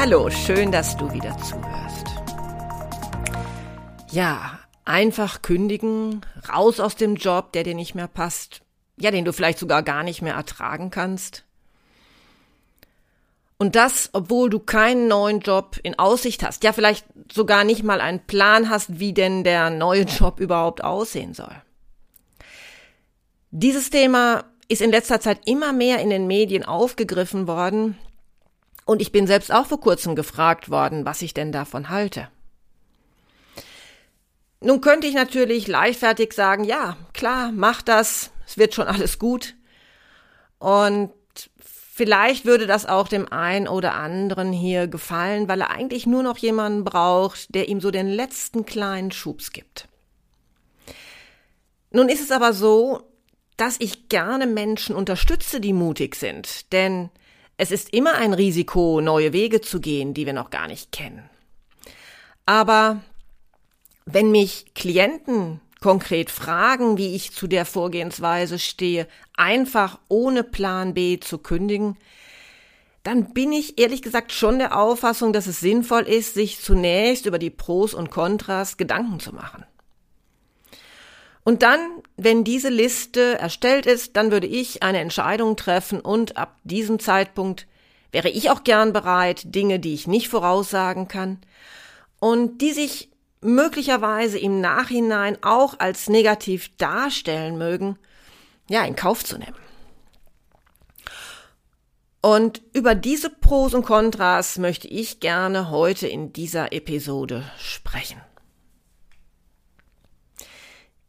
Hallo, schön, dass du wieder zuhörst. Ja, einfach kündigen, raus aus dem Job, der dir nicht mehr passt, ja, den du vielleicht sogar gar nicht mehr ertragen kannst. Und das, obwohl du keinen neuen Job in Aussicht hast, ja, vielleicht sogar nicht mal einen Plan hast, wie denn der neue Job überhaupt aussehen soll. Dieses Thema ist in letzter Zeit immer mehr in den Medien aufgegriffen worden, und ich bin selbst auch vor kurzem gefragt worden, was ich denn davon halte. Nun könnte ich natürlich leichtfertig sagen, ja, klar, mach das, es wird schon alles gut. Und vielleicht würde das auch dem einen oder anderen hier gefallen, weil er eigentlich nur noch jemanden braucht, der ihm so den letzten kleinen Schubs gibt. Nun ist es aber so, dass ich gerne Menschen unterstütze, die mutig sind, denn es ist immer ein Risiko, neue Wege zu gehen, die wir noch gar nicht kennen. Aber wenn mich Klienten konkret fragen, wie ich zu der Vorgehensweise stehe, einfach ohne Plan B zu kündigen, dann bin ich ehrlich gesagt schon der Auffassung, dass es sinnvoll ist, sich zunächst über die Pros und Kontras Gedanken zu machen. Und dann, wenn diese Liste erstellt ist, dann würde ich eine Entscheidung treffen und ab diesem Zeitpunkt wäre ich auch gern bereit, Dinge, die ich nicht voraussagen kann und die sich möglicherweise im Nachhinein auch als negativ darstellen mögen, ja, in Kauf zu nehmen. Und über diese Pros und Kontras möchte ich gerne heute in dieser Episode sprechen.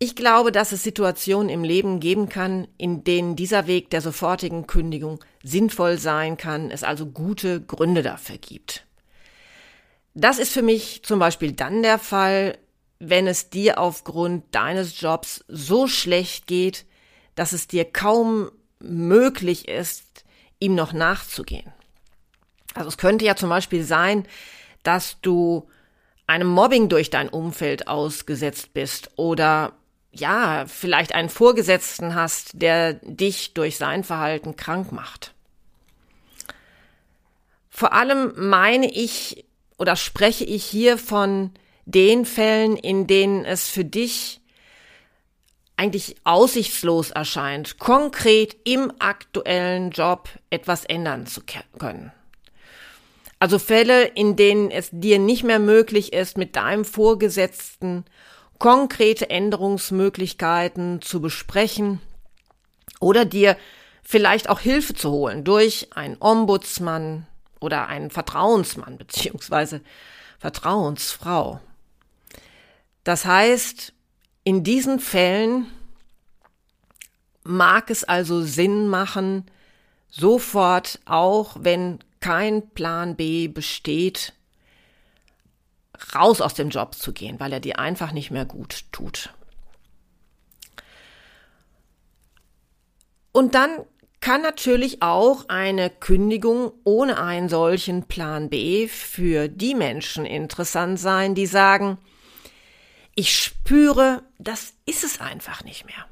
Ich glaube, dass es Situationen im Leben geben kann, in denen dieser Weg der sofortigen Kündigung sinnvoll sein kann, es also gute Gründe dafür gibt. Das ist für mich zum Beispiel dann der Fall, wenn es dir aufgrund deines Jobs so schlecht geht, dass es dir kaum möglich ist, ihm noch nachzugehen. Also es könnte ja zum Beispiel sein, dass du einem Mobbing durch dein Umfeld ausgesetzt bist oder ja, vielleicht einen Vorgesetzten hast, der dich durch sein Verhalten krank macht. Vor allem meine ich oder spreche ich hier von den Fällen, in denen es für dich eigentlich aussichtslos erscheint, konkret im aktuellen Job etwas ändern zu können. Also Fälle, in denen es dir nicht mehr möglich ist, mit deinem Vorgesetzten konkrete Änderungsmöglichkeiten zu besprechen oder dir vielleicht auch Hilfe zu holen durch einen Ombudsmann oder einen Vertrauensmann beziehungsweise Vertrauensfrau. Das heißt, in diesen Fällen mag es also Sinn machen, sofort, auch wenn kein Plan B besteht, raus aus dem Job zu gehen, weil er dir einfach nicht mehr gut tut. Und dann kann natürlich auch eine Kündigung ohne einen solchen Plan B für die Menschen interessant sein, die sagen, ich spüre, das ist es einfach nicht mehr.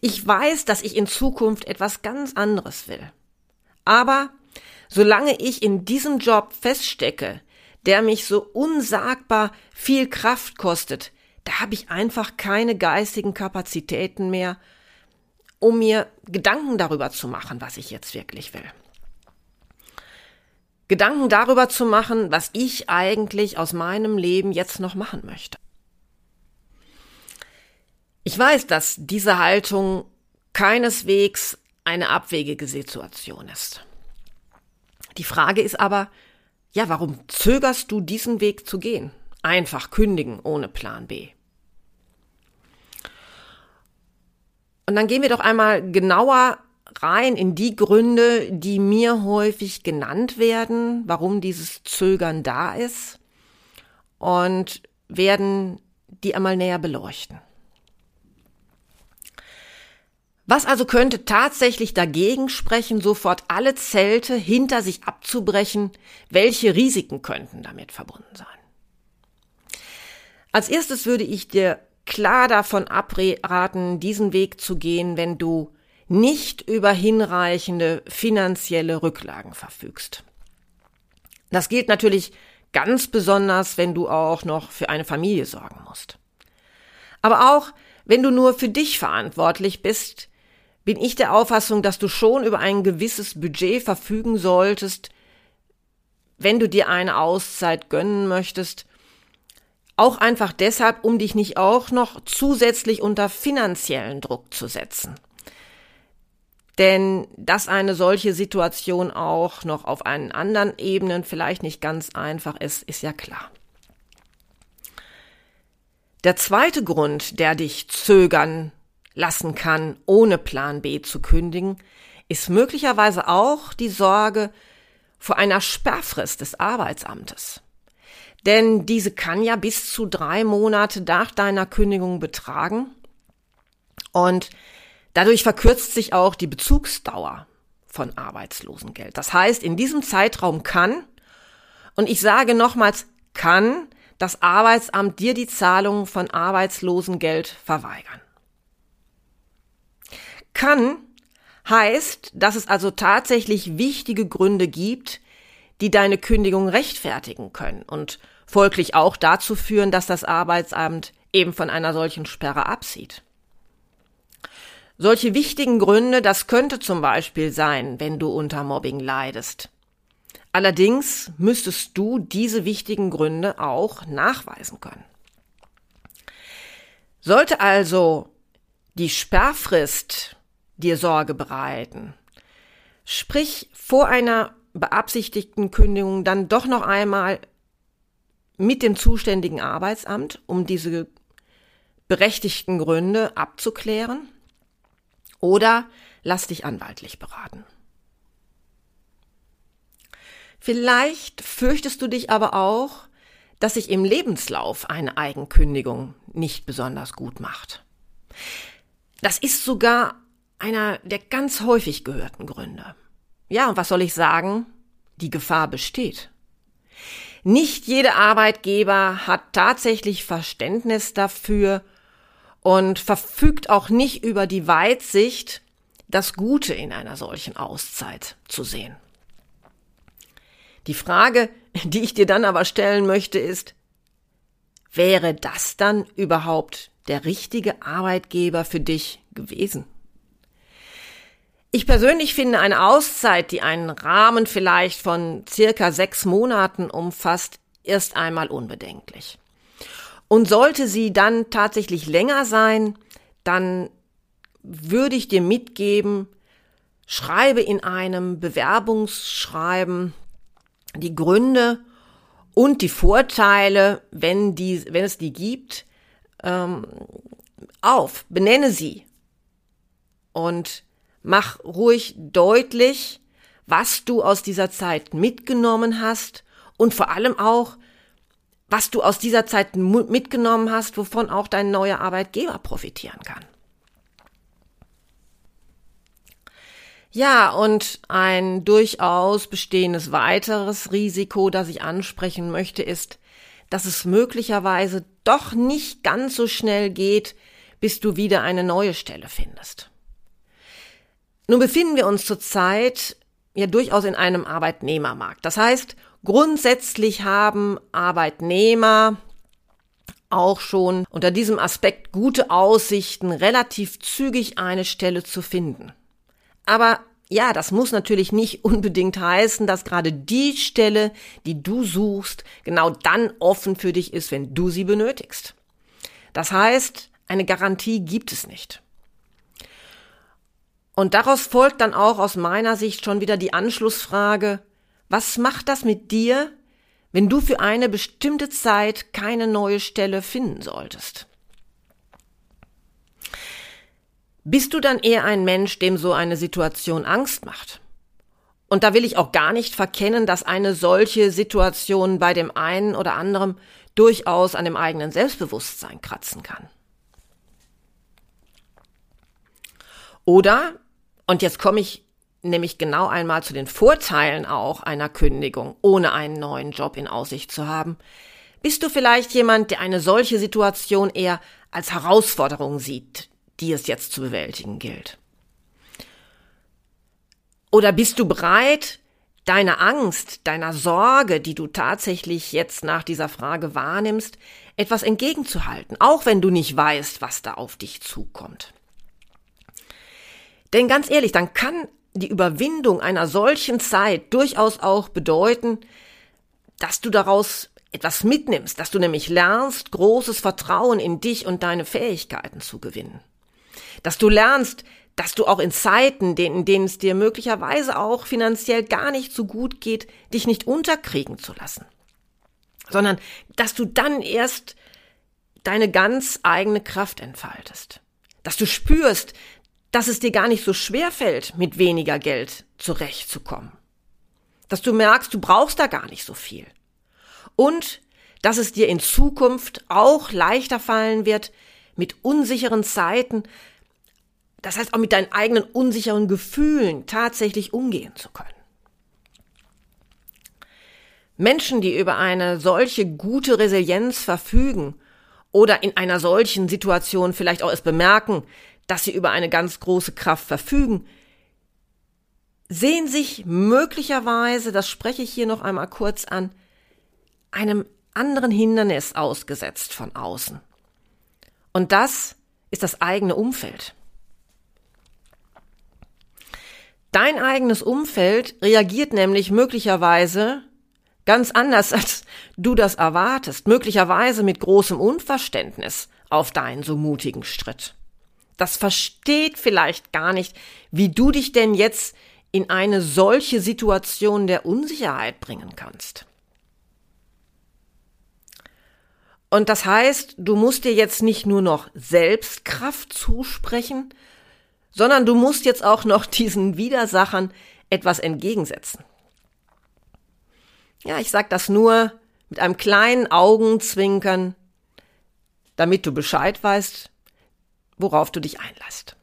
Ich weiß, dass ich in Zukunft etwas ganz anderes will. Aber solange ich in diesem Job feststecke, der mich so unsagbar viel Kraft kostet, da habe ich einfach keine geistigen Kapazitäten mehr, um mir Gedanken darüber zu machen, was ich jetzt wirklich will. Gedanken darüber zu machen, was ich eigentlich aus meinem Leben jetzt noch machen möchte. Ich weiß, dass diese Haltung keineswegs eine abwegige Situation ist. Die Frage ist aber, ja, warum zögerst du diesen Weg zu gehen? Einfach kündigen ohne Plan B. Und dann gehen wir doch einmal genauer rein in die Gründe, die mir häufig genannt werden, warum dieses Zögern da ist und werden die einmal näher beleuchten. Was also könnte tatsächlich dagegen sprechen, sofort alle Zelte hinter sich abzubrechen? Welche Risiken könnten damit verbunden sein? Als erstes würde ich dir klar davon abraten, diesen Weg zu gehen, wenn du nicht über hinreichende finanzielle Rücklagen verfügst. Das gilt natürlich ganz besonders, wenn du auch noch für eine Familie sorgen musst. Aber auch wenn du nur für dich verantwortlich bist, bin ich der Auffassung, dass du schon über ein gewisses Budget verfügen solltest, wenn du dir eine Auszeit gönnen möchtest auch einfach deshalb, um dich nicht auch noch zusätzlich unter finanziellen Druck zu setzen. Denn dass eine solche Situation auch noch auf einen anderen Ebenen vielleicht nicht ganz einfach ist, ist ja klar. Der zweite Grund, der dich zögern lassen kann, ohne Plan B zu kündigen, ist möglicherweise auch die Sorge vor einer Sperrfrist des Arbeitsamtes. Denn diese kann ja bis zu drei Monate nach deiner Kündigung betragen. Und dadurch verkürzt sich auch die Bezugsdauer von Arbeitslosengeld. Das heißt, in diesem Zeitraum kann, und ich sage nochmals, kann das Arbeitsamt dir die Zahlung von Arbeitslosengeld verweigern. Kann heißt, dass es also tatsächlich wichtige Gründe gibt, die deine Kündigung rechtfertigen können und folglich auch dazu führen, dass das Arbeitsamt eben von einer solchen Sperre absieht. Solche wichtigen Gründe, das könnte zum Beispiel sein, wenn du unter Mobbing leidest. Allerdings müsstest du diese wichtigen Gründe auch nachweisen können. Sollte also die Sperrfrist dir Sorge bereiten, sprich vor einer beabsichtigten Kündigung dann doch noch einmal mit dem zuständigen Arbeitsamt, um diese berechtigten Gründe abzuklären. Oder lass dich anwaltlich beraten. Vielleicht fürchtest du dich aber auch, dass sich im Lebenslauf eine Eigenkündigung nicht besonders gut macht. Das ist sogar einer der ganz häufig gehörten Gründe. Ja, und was soll ich sagen? Die Gefahr besteht. Nicht jeder Arbeitgeber hat tatsächlich Verständnis dafür und verfügt auch nicht über die Weitsicht, das Gute in einer solchen Auszeit zu sehen. Die Frage, die ich dir dann aber stellen möchte, ist, wäre das dann überhaupt der richtige Arbeitgeber für dich gewesen? Ich persönlich finde eine Auszeit, die einen Rahmen vielleicht von circa sechs Monaten umfasst, erst einmal unbedenklich. Und sollte sie dann tatsächlich länger sein, dann würde ich dir mitgeben, schreibe in einem Bewerbungsschreiben die Gründe und die Vorteile, wenn, die, wenn es die gibt, ähm, auf, benenne sie. Und Mach ruhig deutlich, was du aus dieser Zeit mitgenommen hast und vor allem auch, was du aus dieser Zeit mitgenommen hast, wovon auch dein neuer Arbeitgeber profitieren kann. Ja, und ein durchaus bestehendes weiteres Risiko, das ich ansprechen möchte, ist, dass es möglicherweise doch nicht ganz so schnell geht, bis du wieder eine neue Stelle findest. Nun befinden wir uns zurzeit ja durchaus in einem Arbeitnehmermarkt. Das heißt, grundsätzlich haben Arbeitnehmer auch schon unter diesem Aspekt gute Aussichten, relativ zügig eine Stelle zu finden. Aber ja, das muss natürlich nicht unbedingt heißen, dass gerade die Stelle, die du suchst, genau dann offen für dich ist, wenn du sie benötigst. Das heißt, eine Garantie gibt es nicht. Und daraus folgt dann auch aus meiner Sicht schon wieder die Anschlussfrage, was macht das mit dir, wenn du für eine bestimmte Zeit keine neue Stelle finden solltest? Bist du dann eher ein Mensch, dem so eine Situation Angst macht? Und da will ich auch gar nicht verkennen, dass eine solche Situation bei dem einen oder anderen durchaus an dem eigenen Selbstbewusstsein kratzen kann. Oder, und jetzt komme ich nämlich genau einmal zu den Vorteilen auch einer Kündigung, ohne einen neuen Job in Aussicht zu haben, bist du vielleicht jemand, der eine solche Situation eher als Herausforderung sieht, die es jetzt zu bewältigen gilt? Oder bist du bereit, deiner Angst, deiner Sorge, die du tatsächlich jetzt nach dieser Frage wahrnimmst, etwas entgegenzuhalten, auch wenn du nicht weißt, was da auf dich zukommt? Denn ganz ehrlich, dann kann die Überwindung einer solchen Zeit durchaus auch bedeuten, dass du daraus etwas mitnimmst, dass du nämlich lernst, großes Vertrauen in dich und deine Fähigkeiten zu gewinnen. Dass du lernst, dass du auch in Zeiten, in denen es dir möglicherweise auch finanziell gar nicht so gut geht, dich nicht unterkriegen zu lassen, sondern dass du dann erst deine ganz eigene Kraft entfaltest, dass du spürst, dass es dir gar nicht so schwer fällt, mit weniger Geld zurechtzukommen, dass du merkst, du brauchst da gar nicht so viel und dass es dir in Zukunft auch leichter fallen wird, mit unsicheren Zeiten, das heißt auch mit deinen eigenen unsicheren Gefühlen tatsächlich umgehen zu können. Menschen, die über eine solche gute Resilienz verfügen oder in einer solchen Situation vielleicht auch es bemerken, dass sie über eine ganz große Kraft verfügen, sehen sich möglicherweise, das spreche ich hier noch einmal kurz an, einem anderen Hindernis ausgesetzt von außen. Und das ist das eigene Umfeld. Dein eigenes Umfeld reagiert nämlich möglicherweise ganz anders, als du das erwartest, möglicherweise mit großem Unverständnis auf deinen so mutigen Schritt. Das versteht vielleicht gar nicht, wie du dich denn jetzt in eine solche Situation der Unsicherheit bringen kannst. Und das heißt, du musst dir jetzt nicht nur noch Selbstkraft zusprechen, sondern du musst jetzt auch noch diesen Widersachern etwas entgegensetzen. Ja, ich sag das nur mit einem kleinen Augenzwinkern, damit du Bescheid weißt, worauf du dich einlässt.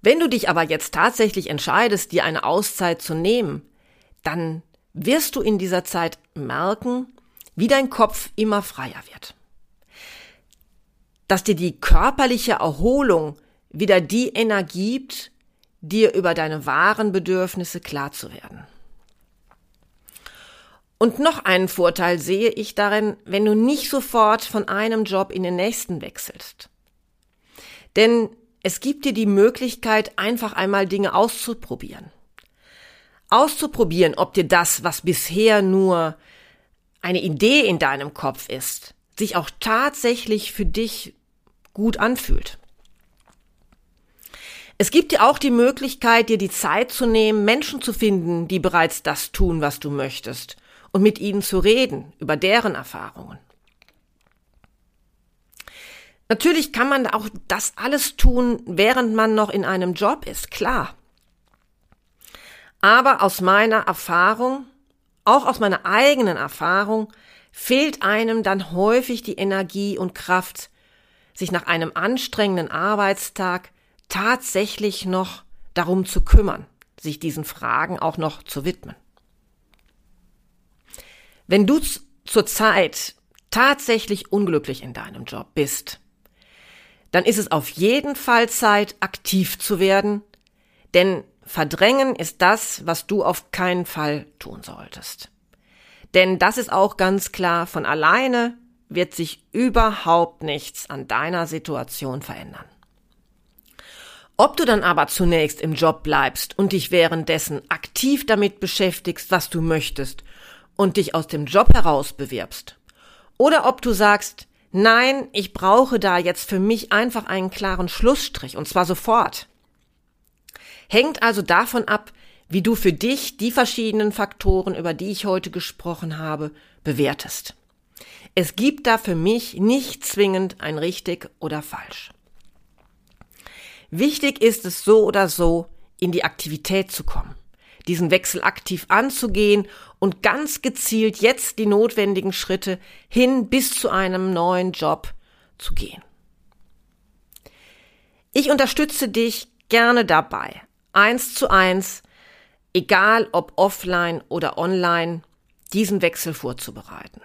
Wenn du dich aber jetzt tatsächlich entscheidest, dir eine Auszeit zu nehmen, dann wirst du in dieser Zeit merken, wie dein Kopf immer freier wird. Dass dir die körperliche Erholung wieder die Energie gibt, dir über deine wahren Bedürfnisse klar zu werden. Und noch einen Vorteil sehe ich darin, wenn du nicht sofort von einem Job in den nächsten wechselst. Denn es gibt dir die Möglichkeit, einfach einmal Dinge auszuprobieren auszuprobieren, ob dir das, was bisher nur eine Idee in deinem Kopf ist, sich auch tatsächlich für dich gut anfühlt. Es gibt dir auch die Möglichkeit, dir die Zeit zu nehmen, Menschen zu finden, die bereits das tun, was du möchtest, und mit ihnen zu reden über deren Erfahrungen. Natürlich kann man auch das alles tun, während man noch in einem Job ist, klar. Aber aus meiner Erfahrung, auch aus meiner eigenen Erfahrung, fehlt einem dann häufig die Energie und Kraft, sich nach einem anstrengenden Arbeitstag tatsächlich noch darum zu kümmern, sich diesen Fragen auch noch zu widmen. Wenn du zurzeit tatsächlich unglücklich in deinem Job bist, dann ist es auf jeden Fall Zeit, aktiv zu werden, denn Verdrängen ist das, was du auf keinen Fall tun solltest. Denn das ist auch ganz klar, von alleine wird sich überhaupt nichts an deiner Situation verändern. Ob du dann aber zunächst im Job bleibst und dich währenddessen aktiv damit beschäftigst, was du möchtest und dich aus dem Job heraus bewirbst, oder ob du sagst, nein, ich brauche da jetzt für mich einfach einen klaren Schlussstrich und zwar sofort, Hängt also davon ab, wie du für dich die verschiedenen Faktoren, über die ich heute gesprochen habe, bewertest. Es gibt da für mich nicht zwingend ein richtig oder falsch. Wichtig ist es so oder so, in die Aktivität zu kommen, diesen Wechsel aktiv anzugehen und ganz gezielt jetzt die notwendigen Schritte hin bis zu einem neuen Job zu gehen. Ich unterstütze dich gerne dabei, eins zu eins, egal ob offline oder online, diesen Wechsel vorzubereiten.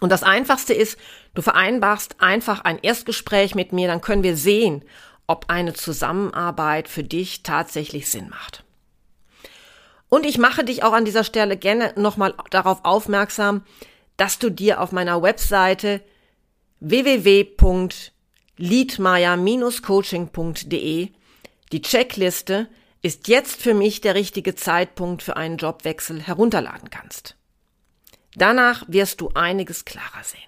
Und das Einfachste ist, du vereinbarst einfach ein Erstgespräch mit mir, dann können wir sehen, ob eine Zusammenarbeit für dich tatsächlich Sinn macht. Und ich mache dich auch an dieser Stelle gerne nochmal darauf aufmerksam, dass du dir auf meiner Webseite www.liedmeier-coaching.de die Checkliste ist jetzt für mich der richtige Zeitpunkt für einen Jobwechsel herunterladen kannst. Danach wirst du einiges klarer sehen.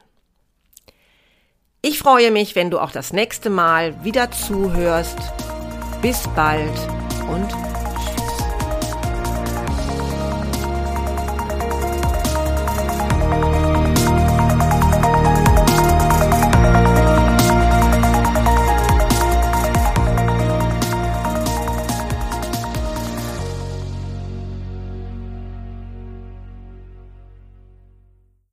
Ich freue mich, wenn du auch das nächste Mal wieder zuhörst. Bis bald und